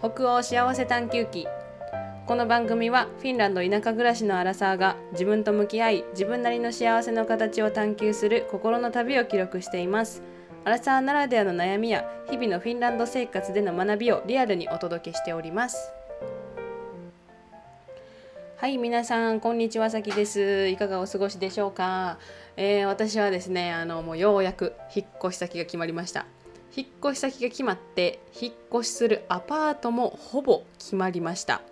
北欧幸せ探求記。この番組はフィンランド田舎暮らしのアラサーが自分と向き合い自分なりの幸せの形を探求する心の旅を記録しています。アラサーならではの悩みや日々のフィンランド生活での学びをリアルにお届けしております。はい皆さんこんにちはさきです。いかがお過ごしでしょうか、えー、私はですねあのもうようやく引っ越し先が決まりました。引っ越し先が決まって引っ越しするアパートもほぼ決まりました。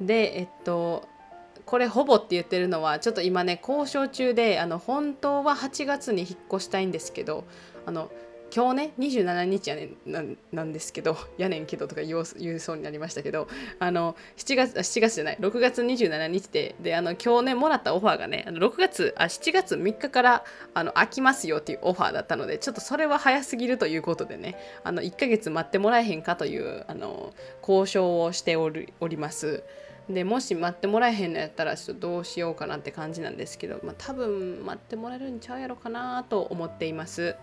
でえっとこれほぼって言ってるのはちょっと今ね交渉中であの本当は8月に引っ越したいんですけどあの今日ね27日やねんなんですけど やねんけどとか言うそうになりましたけどあの7月7月じゃない6月27日でであの今日ねもらったオファーがねあの6月あ7月3日からあの空きますよっていうオファーだったのでちょっとそれは早すぎるということでねあの1ヶ月待ってもらえへんかというあの交渉をしておりおります。でもし待ってもらえへんのやったらちょっとどうしようかなって感じなんですけど、まあ、多分待ってもらえるんちゃうやろかなと思っています。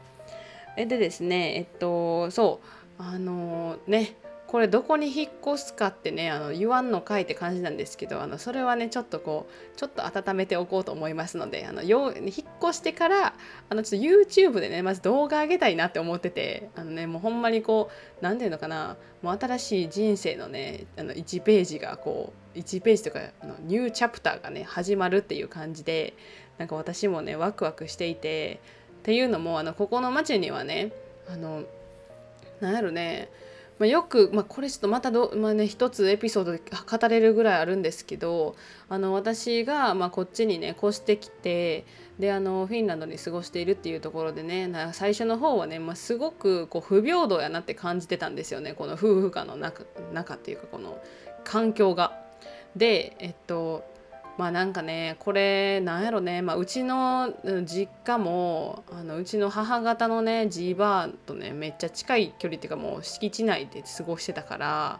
でですねえっとそうあのねこれどこに引っ越すかってねあの言わんのかいって感じなんですけどあのそれはねちょっとこうちょっと温めておこうと思いますのであのよ引っ越してからあのちょっと YouTube でねまず動画上げたいなって思っててあのねもうほんまにこう何て言うのかなもう新しい人生のねあの1ページがこう1ページとかあのニューチャプターがね始まるっていう感じでなんか私もねワクワクしていてっていうのもあのここの町にはねあのなんやろねまあ、よく、まあ、これちょっとまたど、まあね、一つエピソードで語れるぐらいあるんですけどあの私が、まあ、こっちにね越してきてであのフィンランドに過ごしているっていうところでね最初の方はね、まあ、すごくこう不平等やなって感じてたんですよねこの夫婦間の中中っていうかこの環境が。でえっとまあなんかねこれなんやろね、まあ、うちの実家もあのうちの母方のねじいばあとねめっちゃ近い距離っていうかもう敷地内で過ごしてたから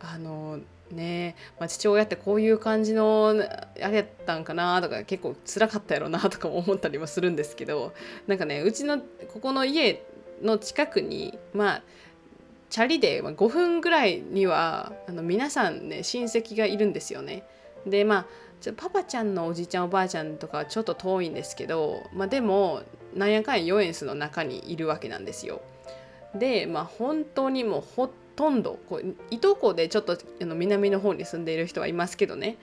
あのね、まあ、父親ってこういう感じのあれやったんかなとか結構辛かったやろなとかも思ったりもするんですけどなんかねうちのここの家の近くにまあチャリで5分ぐらいにはあの皆さんね親戚がいるんですよね。でまあちょパパちゃんのおじいちゃんおばあちゃんとかはちょっと遠いんですけど、まあ、でもなんやかんやヨエンスの中にいるわけなんですよ。でまあ本当にもうほとんどこういとこでちょっとあの南の方に住んでいる人はいますけどね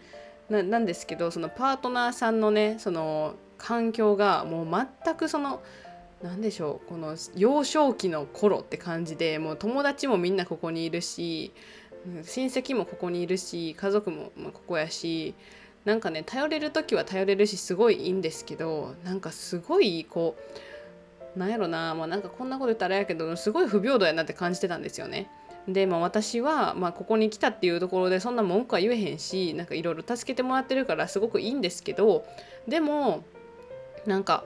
なんですけどそのパートナーさんのねその環境がもう全くその何でしょうこの幼少期の頃って感じでもう友達もみんなここにいるし親戚もここにいるし家族もここやしなんかね頼れる時は頼れるしすごいいいんですけどなんかすごいこうなんやろな、まあ、なんかこんなこと言ったらやけどすごい不平等やなって感じてたんですよね。で、まあ、私は、まあ、ここに来たっていうところでそんな文句は言えへんしなんかいろいろ助けてもらってるからすごくいいんですけどでもなんか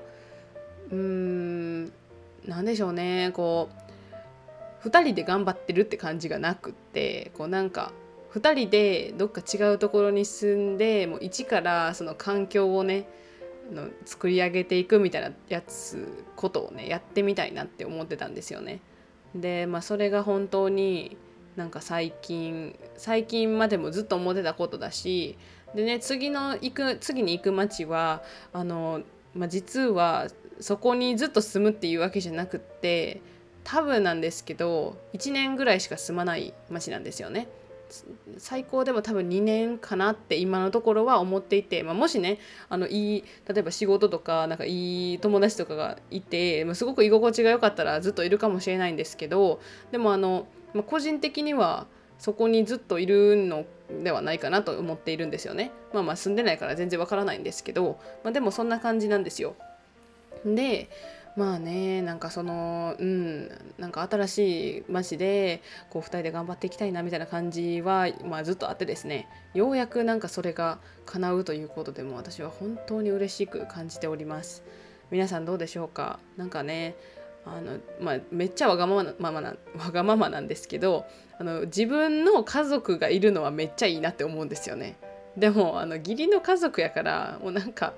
うーんなんでしょうねこう2人で頑張ってるって感じがなくってこうなんか2人でどっか違うところに住んでもう一からその環境をねの作り上げていくみたいなやつことをねやってみたいなって思ってたんですよね。でまあそれが本当になんか最近最近までもずっと思ってたことだしでね次の行く次に行く町はあの、まあ、実はそこにずっと住むっていうわけじゃなくって多分なんですけど1年ぐらいしか住まない町なんですよね。最高でも多分2年かなって今のところは思っていて、まあ、もしねあのいい例えば仕事とかなんかいい友達とかがいて、まあ、すごく居心地が良かったらずっといるかもしれないんですけどでもあの、まあ、個人的にはそこにずっといるのではないかなと思っているんですよね。まあまあ住んでないから全然わからないんですけど、まあ、でもそんな感じなんですよ。でまあねなんかそのうんなんか新しい街でこう2人で頑張っていきたいなみたいな感じは、まあ、ずっとあってですねようやくなんかそれが叶うということでも私は本当に嬉しく感じております。皆さんどうでしょうか？なんかねあのまあ、めっちゃわがままなわがままなんですけどあの自分の家族がいるのはめっちゃいいなって思うんですよね。でもあの義理の家族やからもうなんか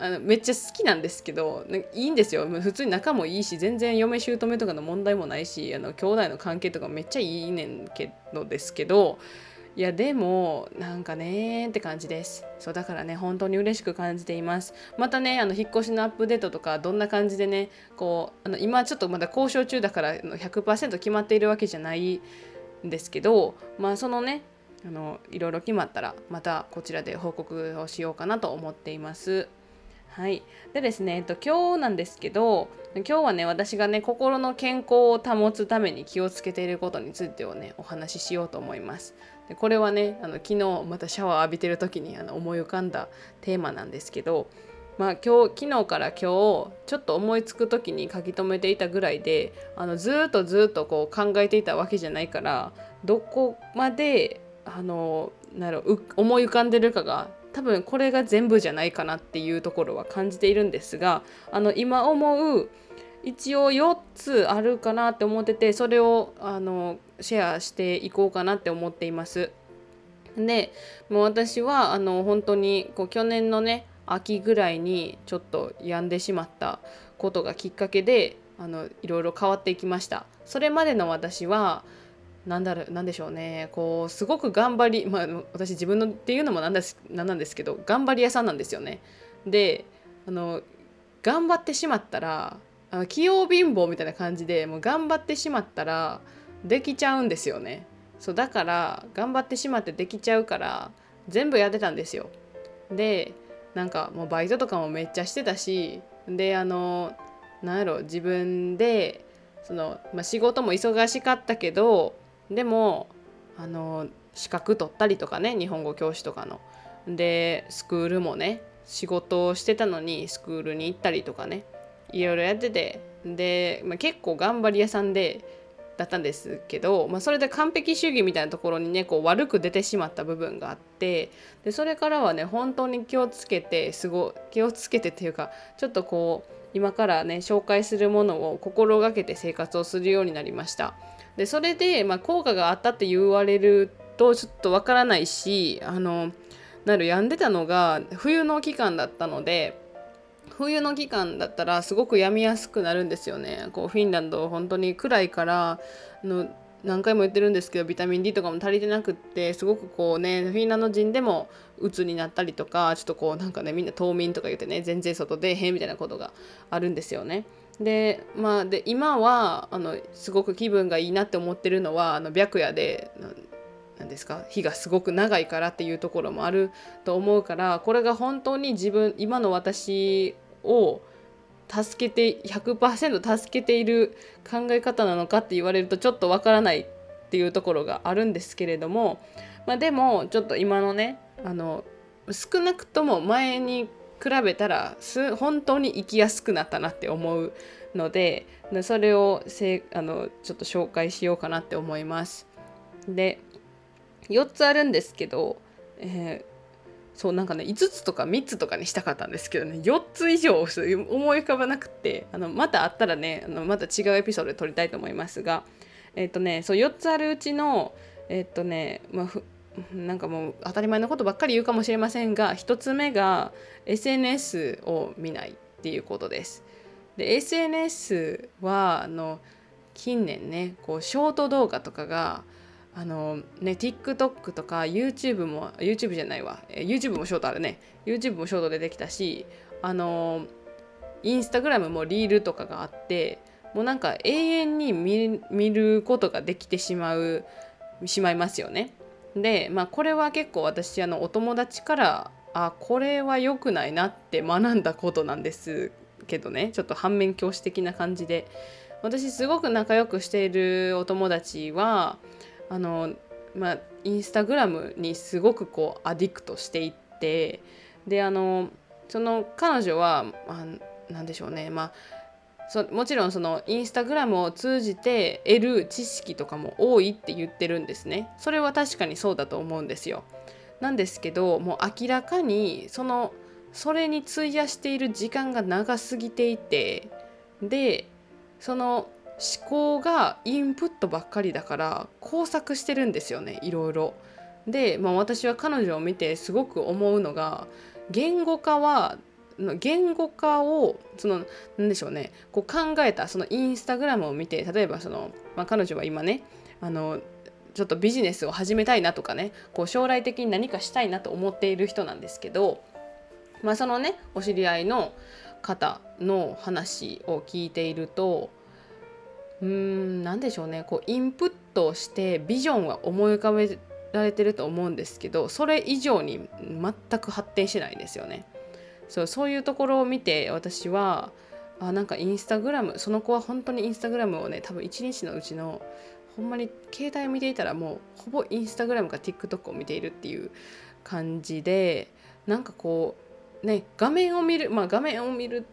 あのめっちゃ好きなんですけどいいんですよ。普通に仲もいいし全然嫁姑とかの問題もないしあの兄弟の関係とかめっちゃいいねんけどですけどいやでもなんかねって感じです。そうだからね本当に嬉しく感じています。またねあの引っ越しのアップデートとかどんな感じでねこうあの今ちょっとまだ交渉中だから100%決まっているわけじゃないんですけどまあそのねあのいろいろ決まったらまたこちらで報告をしようかなと思っています。はい、でですね、えっと、今日なんですけど今日はね私がね心の健康を保つために気をつけていることについてをねお話ししようと思います。でこれはねあの昨日またシャワー浴びてる時にあの思い浮かんだテーマなんですけどまあ今日昨日から今日ちょっと思いつく時に書き留めていたぐらいであのずっとずっとこう考えていたわけじゃないからどこまであのなる思い浮かんでるかが多分これが全部じゃないかなっていうところは感じているんですがあの今思う一応4つあるかなって思っててそれをあのシェアしていこうかなって思っています。でもう私はあの本当にこう去年のね秋ぐらいにちょっと病んでしまったことがきっかけであのいろいろ変わっていきました。それまでの私はなんだろうなんでしょうねこうすごく頑張りまあ私自分のっていうのもなんですなんなんですけど頑張り屋さんなんですよね。であの頑張ってしまったらあの器用貧乏みたいな感じでもう頑張ってしまったらできちゃうんですよね。そうだから頑張ってしまってできちゃうから全部やってたんですよ。でなんかもうバイトとかもめっちゃしてたしであのなんやろ自分でその、まあ、仕事も忙しかったけどでもあの資格取ったりとかね日本語教師とかの。でスクールもね仕事をしてたのにスクールに行ったりとかねいろいろやっててで、まあ、結構頑張り屋さんでだったんですけど、まあ、それで完璧主義みたいなところにねこう悪く出てしまった部分があってでそれからはね本当に気をつけてすご気をつけてっていうかちょっとこう今からね紹介するものを心がけて生活をするようになりました。でそれで、まあ、効果があったって言われるとちょっとわからないしあのなる病んでたのが冬の期間だったので冬の期間だったらすごく病みやすくなるんですよね。こうフィンランド本当に暗いからの何回も言ってるんですけどビタミン D とかも足りてなくってすごくこうねフィンランド人でも鬱になったりとかちょっとこうなんかねみんな冬眠とか言ってね全然外出へんみたいなことがあるんですよね。でまあで今はあのすごく気分がいいなって思ってるのはあの白夜で何ですか日がすごく長いからっていうところもあると思うからこれが本当に自分今の私を助けて100%助けている考え方なのかって言われるとちょっとわからないっていうところがあるんですけれども、まあ、でもちょっと今のねあの少なくとも前に比べたらす本当に生きやすくなったなって思うのでそれをせあのちょっと紹介しようかなって思います。で4つあるんですけど、えー、そうなんかね5つとか3つとかにしたかったんですけどね4つ以上思い浮かばなくてあのまたあったらねあのまた違うエピソードで撮りたいと思いますがえっ、ー、とねそう4つあるうちのえっ、ー、とねまあなんかもう当たり前のことばっかり言うかもしれませんが1つ目が SNS を見ないっていうことです。で SNS はあの近年ねこうショート動画とかがあのね TikTok とか YouTube も YouTube じゃないわ YouTube もショートあるね YouTube もショートでできたしあのインスタグラムもリールとかがあってもうなんか永遠に見ることができてしまうしまいますよね。で、まあ、これは結構私あのお友達からあこれは良くないなって学んだことなんですけどね。ちょっと反面教師的な感じで。私すごく仲良くしているお友達はあのまあインスタグラムにすごくこうアディクトしていってであのその彼女は、何でしょうね。まあそもちろんそのインスタグラムを通じて得る知識とかも多いって言ってるんですねそれは確かにそうだと思うんですよなんですけどもう明らかにそのそれに費やしている時間が長すぎていてでその思考がインプットばっかりだから工作してるんですよねいろいろ。で、まあ、私は彼女を見てすごく思うのが言語化は言語化をその何でしょうねこう考えたそのインスタグラムを見て例えばその、まあ、彼女は今ねあのちょっとビジネスを始めたいなとかねこう将来的に何かしたいなと思っている人なんですけど、まあ、そのねお知り合いの方の話を聞いているとうーん何でしょうねこうインプットしてビジョンは思い浮かべられてると思うんですけどそれ以上に全く発展してないんですよね。そうそういうところを見て私はあなんかインスタグラムその子は本当にインスタグラムをね多分一日のうちのほんまに携帯を見ていたらもうほぼインスタグラムか TikTok を見ているっていう感じでなんかこうね画面を見るまあ画面を見る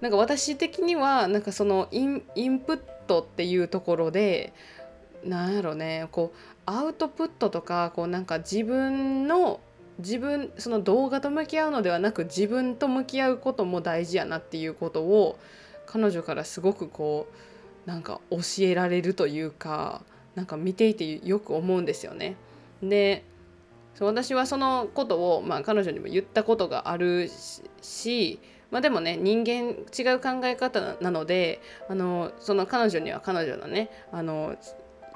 なんか私的にはなんかそのインインプットっていうところでなんやろねこうアウトプットとかこうなんか自分の自分その動画と向き合うのではなく自分と向き合うことも大事やなっていうことを彼女からすごくこうなんか教えられるというかなんか見ていてよく思うんですよね。で私はそのことを、まあ、彼女にも言ったことがあるし、まあ、でもね人間違う考え方なのであのその彼女には彼女のねあの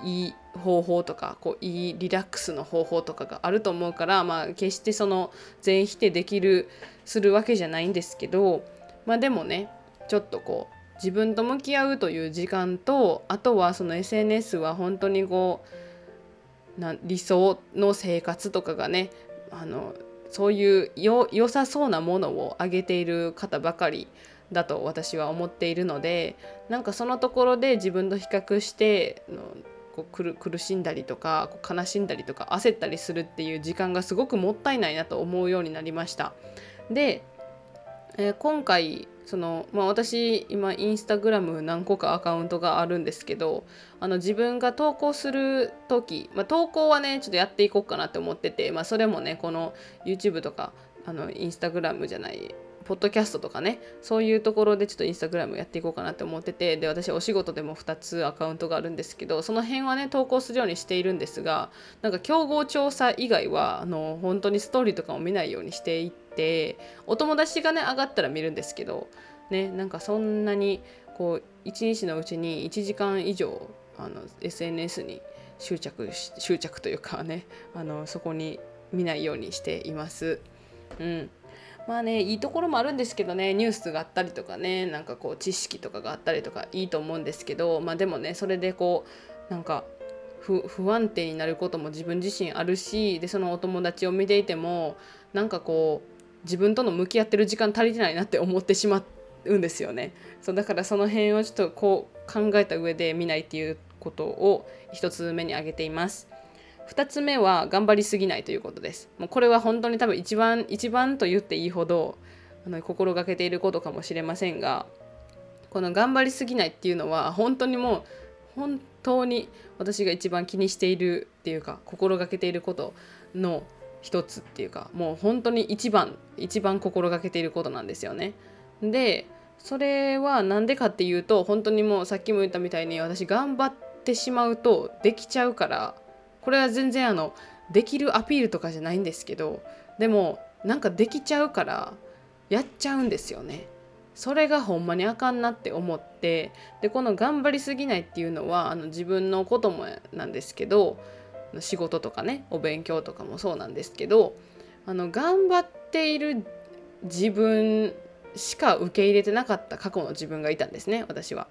いい方法とかこういいリラックスの方法とかがあると思うから、まあ、決してその全否定できるするわけじゃないんですけど、まあ、でもねちょっとこう自分と向き合うという時間とあとはその SNS は本当にこうな理想の生活とかがねあのそういうよ良さそうなものをあげている方ばかりだと私は思っているのでなんかそのところで自分と比較してこう苦しんだりとかこう悲しんだりとか焦ったりするっていう時間がすごくもったいないなと思うようになりました。で、えー、今回その、まあ、私今インスタグラム何個かアカウントがあるんですけどあの自分が投稿する時、まあ、投稿はねちょっとやっていこうかなって思ってて、まあ、それもねこの YouTube とかあのインスタグラムじゃないポッドキャストとかねそういうところでちょっとインスタグラムやっていこうかなって思っててで私お仕事でも2つアカウントがあるんですけどその辺はね投稿するようにしているんですがなんか競合調査以外はあの本当にストーリーとかも見ないようにしていってお友達がね上がったら見るんですけどねなんかそんなにこう一日のうちに1時間以上あの SNS に執着執着というかねあのそこに見ないようにしています。うんまあねいいところもあるんですけどねニュースがあったりとかねなんかこう知識とかがあったりとかいいと思うんですけどまあでもねそれでこうなんか不安定になることも自分自身あるしでそのお友達を見ていてもなんかこう自分との向き合ってる時間足りてないなって思ってしまうんですよねそうだからその辺をちょっとこう考えた上で見ないっていうことを一つ目に挙げています。2つ目は頑張りすぎないということです。もうこれは本当に多分一番一番と言っていいほどあの心がけていることかもしれませんがこの頑張りすぎないっていうのは本当にもう本当に私が一番気にしているっていうか心がけていることの一つっていうかもう本当に一番一番心がけていることなんですよね。でそれは何でかっていうと本当にもうさっきも言ったみたいに私頑張ってしまうとできちゃうからこれは全然あのできるアピールとかじゃないんですけどでもなんかできちゃうからやっちゃうんですよね。それがほんまにあかんなって思ってでこの頑張りすぎないっていうのはあの自分のこともなんですけど仕事とかねお勉強とかもそうなんですけどあの頑張っている自分しか受け入れてなかった過去の自分がいたんですね私は。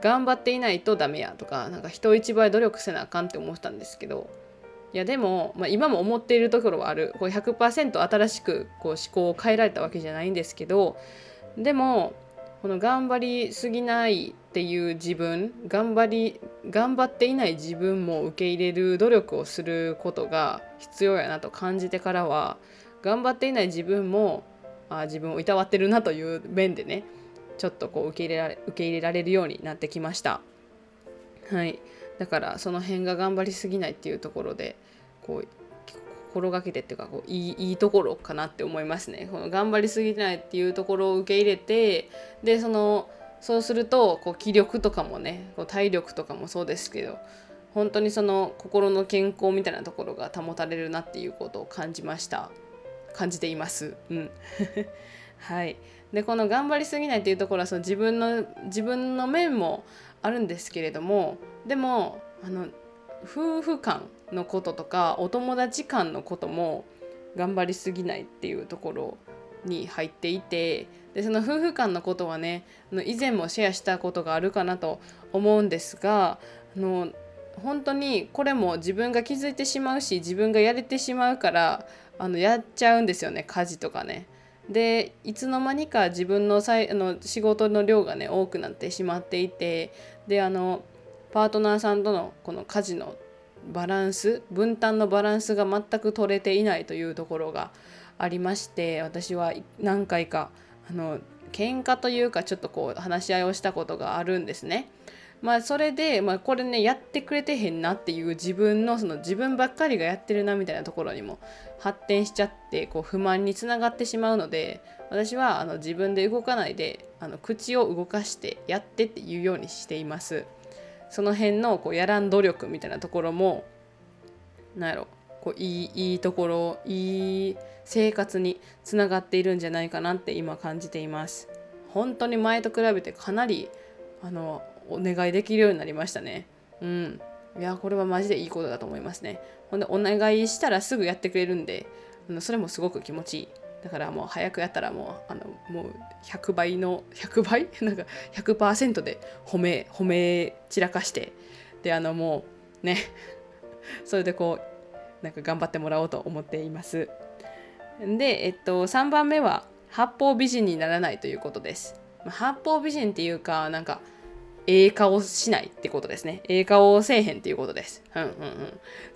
頑張っていないとダメやとかなんか人一倍努力せなあかんって思ったんですけどいやでも、まあ、今も思っているところはある。こう100%新しくこう思考を変えられたわけじゃないんですけどでもこの頑張りすぎないっていう自分頑張り頑張っていない自分も受け入れる努力をすることが必要やなと感じてからは頑張っていない自分もあ自分をいたわってるなという面でねちょっとこう受け入れられ受け入れられるようになってきました。はい。だからその辺が頑張りすぎないっていうところでこう心がけてっていうかこういいいいところかなって思いますね。この頑張りすぎないっていうところを受け入れてでそのそうするとこう気力とかもねこう体力とかもそうですけど本当にその心の健康みたいなところが保たれるなっていうことを感じました。感じています。うん。はい。でこの頑張りすぎないっていうところはその自分の自分の面もあるんですけれどもでもあの夫婦間のこととかお友達間のことも頑張りすぎないっていうところに入っていてでその夫婦間のことはね以前もシェアしたことがあるかなと思うんですがあの本当にこれも自分が気づいてしまうし自分がやれてしまうからあのやっちゃうんですよね家事とかね。でいつの間にか自分のさいあの仕事の量がね多くなってしまっていてであのパートナーさんとのこの家事のバランス分担のバランスが全く取れていないというところがありまして私は何回かあの喧嘩というかちょっとこう話し合いをしたことがあるんですね。まあそれで、まあ、これねやってくれてへんなっていう自分のその自分ばっかりがやってるなみたいなところにも発展しちゃってこう不満につながってしまうので私はあの自分で動かないであの口を動かしてやってっていうようにしています。その辺のこうやらん努力みたいなところもなんやろこういいいいところいい生活につながっているんじゃないかなって今感じています。本当に前と比べてかなりあのお願いできるようになりましたね。うん。いや、これはマジでいいことだと思いますね。ほんで、お願いしたらすぐやってくれるんで、あのそれもすごく気持ちいい。だからもう早くやったらもう、あの、もう100倍の、100倍？なんか100%で褒め、褒め散らかして、で、あのもうね、それでこう、なんか頑張ってもらおうと思っています。で、えっと、3番目は、八方美人にならないということです。八方美人っていうか、なんか、ええ顔しないってことですね。ええ顔せえへんっていうことです。うんうん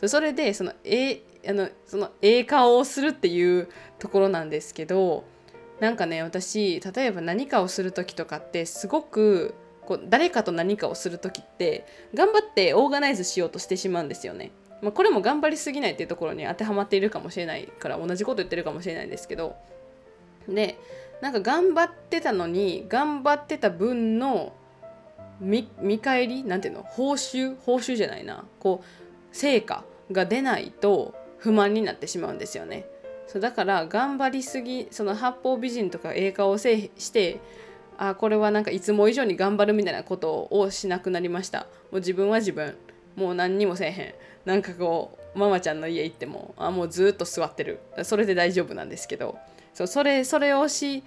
うん。それで、その、えあの、その、ええ顔をするっていうところなんですけど、なんかね、私、例えば何かをする時とかって、すごく、こう誰かと何かをする時って頑張ってオーガナイズしようとしてしまうんですよね。まあ、これも頑張りすぎないっていうところに当てはまっているかもしれないから同じこと言ってるかもしれないんですけどでなんか頑張ってたのに頑張ってた分の見返りなんていうの？報酬？報酬じゃないな。こう成果が出ないと不満になってしまうんですよね。そうだから頑張りすぎその八方美人とか映画をせしてあこれはなんかいつも以上に頑張るみたいなことをしなくなりました。もう自分は自分。もう何にもせえへん。なんかこうママちゃんの家行ってもあもうずっと座ってる。それで大丈夫なんですけど。そうそれそれをし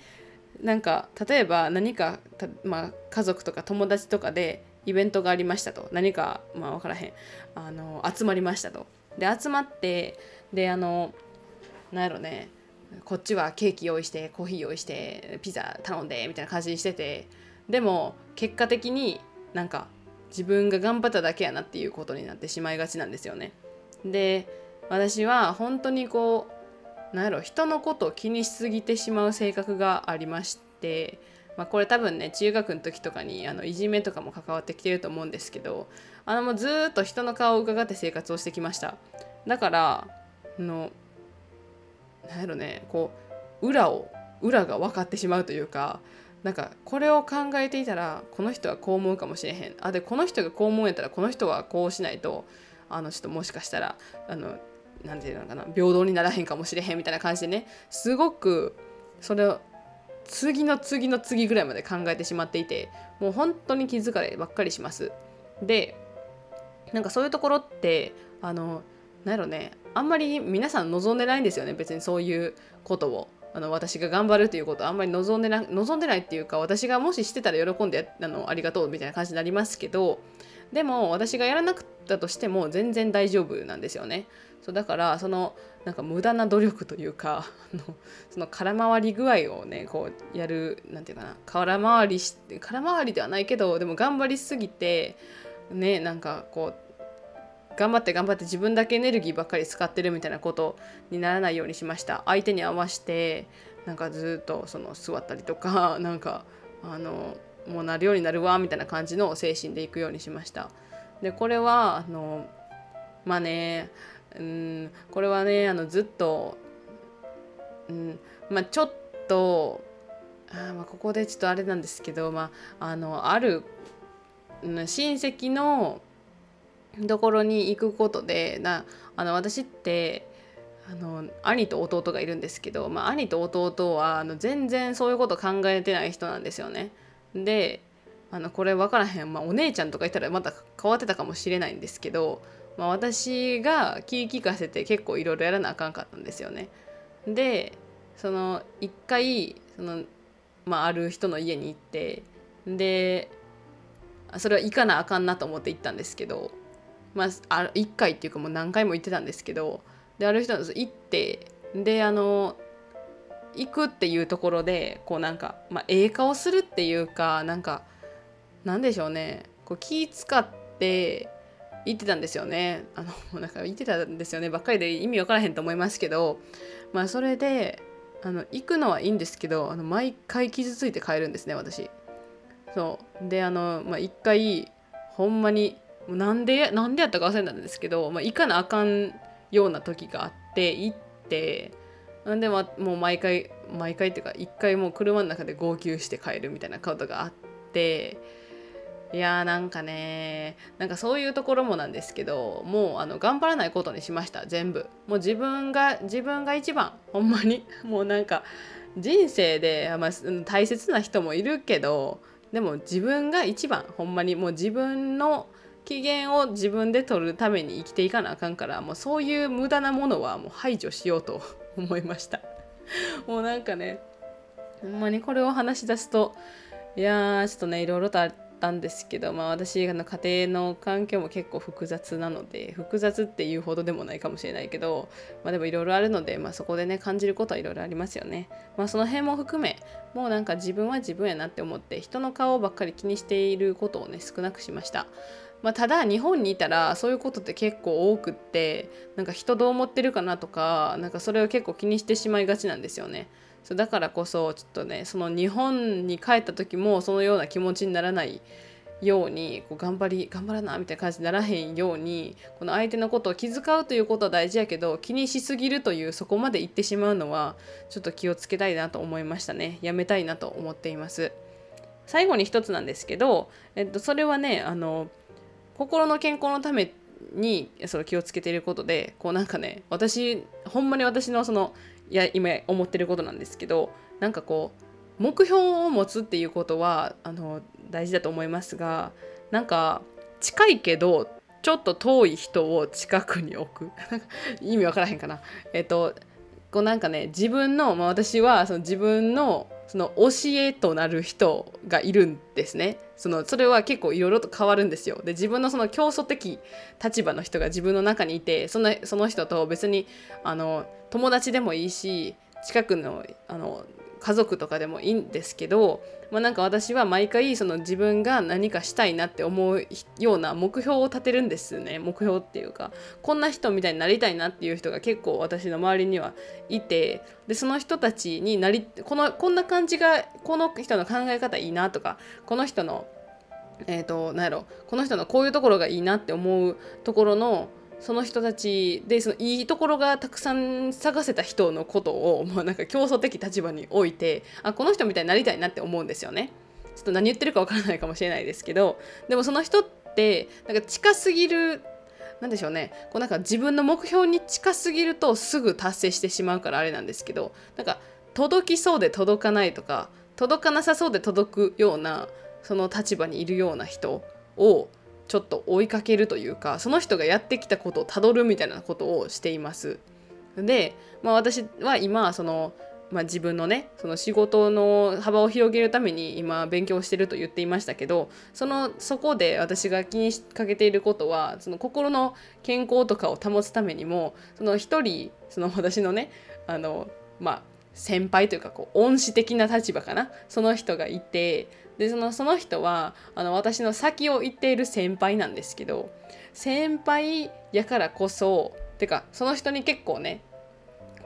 なんか例えば何かまあ、家族とか友達とかでイベントがありましたと。何かまあ分からへん。あの集まりましたと。で集まってであのなんやろね。こっちはケーキ用意してコーヒー用意してピザ頼んでみたいな感じにしてて。でも結果的になんか自分が頑張っただけやなっていうことになってしまいがちなんですよね。で私は本当にこうなんやろ人のことを気にしすぎてしまう性格がありましてまあ、これ多分ね中学の時とかにあのいじめとかも関わってきてると思うんですけどあのもうずっと人の顔を伺って生活をしてきました。だからのなんやろねこう裏を裏が分かってしまうというかなんかこれを考えていたらこの人はこう思うかもしれへん。あでこの人がこう思うんやったらこの人はこうしないとあのちょっともしかしたらあのなんていうのかな平等にならへんかもしれへんみたいな感じでねすごくそれを次の次の次ぐらいまで考えてしまっていてもう本当に気づかればっかりします。でなんかそういうところってあのなんやろねあんまり皆さん望んでないんですよね別にそういうことを。あの私が頑張るということはあんまり望んでな望んでないっていうか私がもししてたら喜んであのありがとうみたいな感じになりますけどでも私がやらなくったとしても全然大丈夫なんですよね。そうだからそのなんか無駄な努力というかその空回り具合をねこうやるなんていうかな空回りして空回りではないけどでも頑張りすぎてねなんかこう頑張って頑張って自分だけエネルギーばっかり使ってるみたいなことにならないようにしました。相手に合わせてなんかずっとその座ったりとか なんかあのもうなるようになるわみたいな感じの精神でいくようにしました。でこれはあのまあねうんこれはねあのずっと、うんまあ、ちょっとあまあここでちょっとあれなんですけど、まあ、あのある、親戚のところに行くことでなあの私ってあの兄と弟がいるんですけど、まあ、兄と弟はあの全然そういうこと考えてない人なんですよね。であのこれ分からへん、まあ、お姉ちゃんとかいたらまた変わってたかもしれないんですけど、まあ、私が気利かせて結構いろいろやらなあかんかったんですよね。でその一回その、まあ、ある人の家に行ってでそれは行かなあかんなと思って行ったんですけどまああ1回っていうかもう何回も行ってたんですけどである人行ってであの行くっていうところでこうなんか、まあ、ええ顔するっていうかなんかなんでしょうねこう気使って言ってたんですよね。あのなんか言ってたんですよねばっかりで意味わからへんと思いますけどまあそれであの行くのはいいんですけどあの毎回傷ついて帰るんですね私。そう。であのまあ一回ほんまになんでなんでやったか忘れたんですけど、まあ、行かなあかんような時があって行ってんで、ま、もう毎回毎回っていうか一回もう車の中で号泣して帰るみたいなことがあっていやーなんかねなんかそういうところもなんですけどもうあの頑張らないことにしました全部。もう自分が自分が一番ほんまに。もうなんか人生で、まあ、大切な人もいるけどでも自分が一番ほんまに。もう自分の機嫌を自分で取るために生きていかなあかんからもうそういう無駄なものはもう排除しようと 思いました。もうなんかねほんまにこれを話し出すといやーちょっとねいろいろとあったんですけど、まあ、私の家庭の環境も結構複雑なので複雑っていうほどでもないかもしれないけど、まあ、でもいろいろあるので、まあ、そこでね感じることはいろいろありますよね。まあ、その辺も含めもうなんか自分は自分やなって思って人の顔ばっかり気にしていることをね少なくしました。まあ、ただ日本にいたらそういうことって結構多くってなんか人どう思ってるかなとかなんかそれを結構気にしてしまいがちなんですよね。そうだからこそちょっとねその日本に帰った時もそのような気持ちにならないようにこう頑張り頑張らなみたいな感じにならへんようにこの相手のことを気遣うということは大事やけど気にしすぎるというそこまで言ってしまうのはちょっと気をつけたいなと思いましたね。やめたいなと思っています。最後に一つなんですけど、えっと、それはねあの心の健康のためにその気をつけていることでこうなんかね私ほんまに私のそのや今思ってることなんですけどなんかこう目標を持つっていうことはあの大事だと思いますがなんか近いけどちょっと遠い人を近くに置く。意味わからへんかな。えっとこうなんかね自分の、まあ、私はその自分のその教えとなる人がいるんですね。そのそれは結構いろいろと変わるんですよ。で自分のその競争的立場の人が自分の中にいてそのその人と別にあの友達でもいいし近くのあの家族とかでもいいんですけど、まあ、なんか私は毎回その自分が何かしたいなって思うような目標を立てるんですね。目標っていうかこんな人みたいになりたいなっていう人が結構私の周りにはいてでその人たちになりこのこんな感じがこの人の考え方いいなとかこの人のえーと、と何やろこの人のこういうところがいいなって思うところのその人たちでそのいいところがたくさん探せた人のことをもうなんか競争的立場に置いてあこの人みたいになりたいなって思うんですよね。ちょっと何言ってるかわからないかもしれないですけどでもその人ってなんか近すぎるなんでしょうねこうなんか自分の目標に近すぎるとすぐ達成してしまうからあれなんですけどなんか届きそうで届かないとか届かなさそうで届くようなその立場にいるような人をちょっと追いかけるというかその人がやってきたことをたどるみたいなことをしています。で、まあ、私は今その、まあ、自分のねその仕事の幅を広げるために今勉強してると言っていましたけどそのそこで私が気にかけていることはその心の健康とかを保つためにもその一人その私のねあのまあ先輩というかこう恩師的な立場かなその人がいてでそのその人はあの私の先を行っている先輩なんですけど先輩やからこそてかその人に結構ね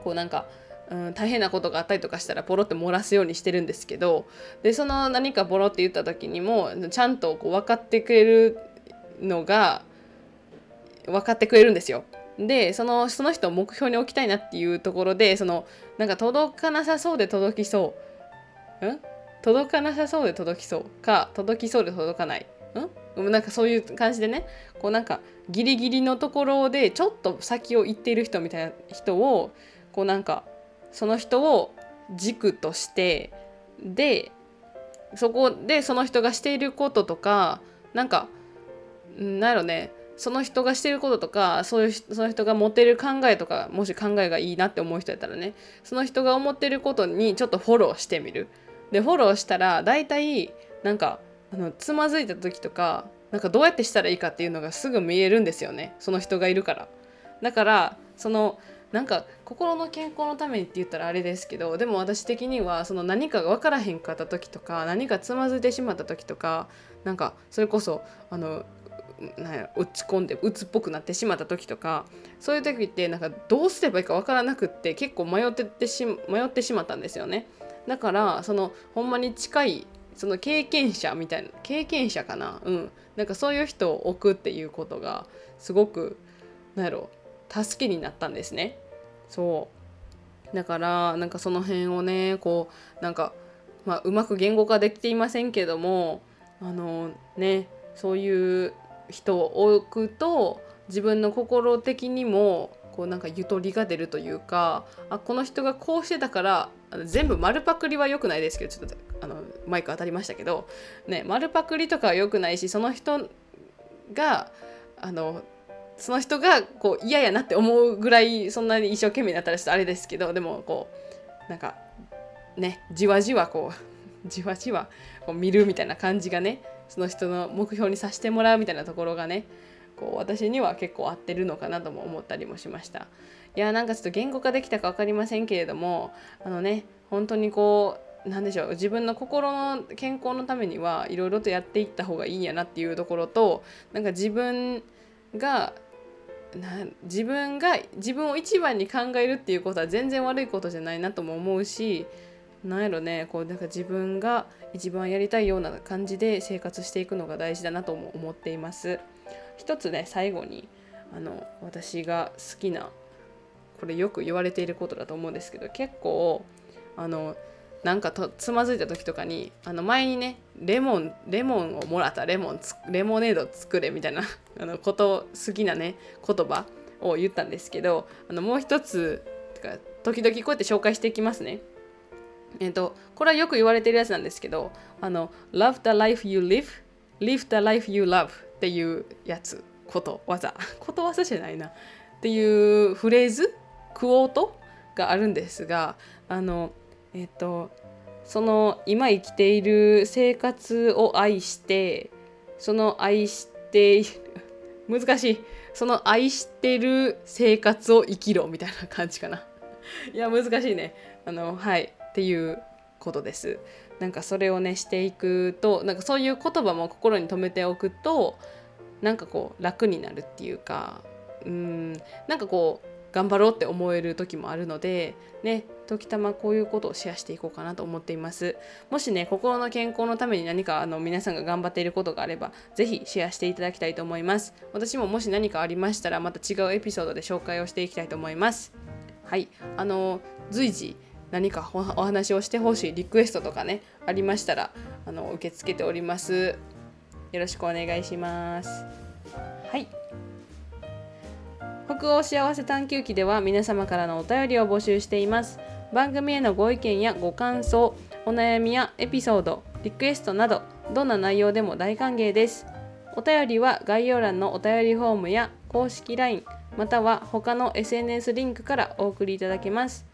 こうなんか、うん、大変なことがあったりとかしたらポロって漏らすようにしてるんですけどでその何かポロって言った時にもちゃんとこう分かってくれるのが分かってくれるんですよ。でそのその人を目標に置きたいなっていうところでそのなんか届かなさそうで届きそう。ん？届かなさそうで届きそうか届きそうで届かない。ん？なんかそういう感じでね。こうなんかギリギリのところでちょっと先を行っている人みたいな人をこうなんかその人を軸としてでそこでその人がしていることとかなんかなんやろね。その人がしてることとかそういうその人が持ってる考えとかもし考えがいいなって思う人やったらね。その人が思ってることにちょっとフォローしてみる。でフォローしたら大体なんかあのつまずいた時とかなんかどうやってしたらいいかっていうのがすぐ見えるんですよねその人がいるから。だからそのなんか心の健康のためにって言ったらあれですけどでも私的にはその何かが分からへんかった時とか何かつまずいてしまった時とかなんかそれこそあのなんや落ち込んで鬱っぽくなってしまった時とかそういう時ってなんかどうすればいいか分からなくって結構迷っててし迷ってしまったんですよねだからそのほんまに近いその経験者みたいな経験者かな？うん。なんかそういう人を置くっていうことがすごくなんやろ助けになったんですね。そう。だからなんかその辺をねこうなんか、まあ、うまく言語化できていませんけどもあのねそういう人を置くと自分の心的にもこうなんかゆとりが出るというかあこの人がこうしてたから全部丸パクリは良くないですけどちょっとあのマイク当たりましたけど、ね、丸パクリとかは良くないしその人があのその人がこう嫌やなって思うぐらいそんなに一生懸命になったらちょっとあれですけどでもこうなんかねじわじわこう じわじわこう見るみたいな感じがねその人の目標にさせてもらうみたいなところがねこう私には結構合ってるのかなとも思ったりもしました。いやなんかちょっと言語化できたか分かりませんけれどもあのね本当にこうなんでしょう自分の心の健康のためにはいろいろとやっていった方がいいんやなっていうところとなんか自分がな自分が自分を一番に考えるっていうことは全然悪いことじゃないなとも思うしなんやろねこうなんか自分が一番やりたいような感じで生活していくのが大事だなとも思っています。一つね最後にあの私が好きなこれよく言われていることだと思うんですけど結構あのなんかとつまずいた時とかにあの前にねレモンレモンをもらったレモンレモネード作れみたいなあのこと好きなね言葉を言ったんですけどあのもう一つ時々こうやって紹介していきますね。えっ、とこれはよく言われてるやつなんですけどあの Love the life you live live the life you love っていうやつことわざ ことわざじゃないな。っていうフレーズクオートがあるんですがあのえっとその今生きている生活を愛してその愛して 難しい。その愛してる生活を生きろみたいな感じかな。いや難しいね。あのはい。っていうことです。なんかそれをねしていくとなんかそういう言葉も心に留めておくとなんかこう楽になるっていうかうんなんかこう頑張ろうって思える時もあるのでね時たまこういうことをシェアしていこうかなと思っています。もしね心の健康のために何かあの皆さんが頑張っていることがあれば是非シェアしていただきたいと思います。私ももし何かありましたらまた違うエピソードで紹介をしていきたいと思います。はい。あの随時何かお話をしてほしいリクエストとかねありましたらあの受け付けております。よろしくお願いします。はい。北欧幸せ探求記では皆様からのお便りを募集しています。番組へのご意見やご感想お悩みやエピソードリクエストなどどんな内容でも大歓迎です。お便りは概要欄のお便りフォームや公式 LINE または他の SNS リンクからお送りいただけます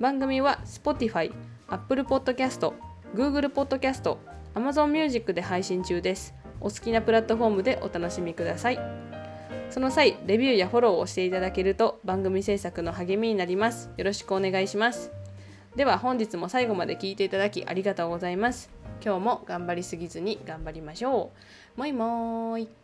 番組は Spotify、Apple Podcast、Google Podcast、Amazon Music で配信中です。お好きなプラットフォームでお楽しみください。その際、レビューやフォローをしていただけると番組制作の励みになります。よろしくお願いします。では本日も最後まで聞いていただきありがとうございます。今日も頑張りすぎずに頑張りましょう。もいもーい。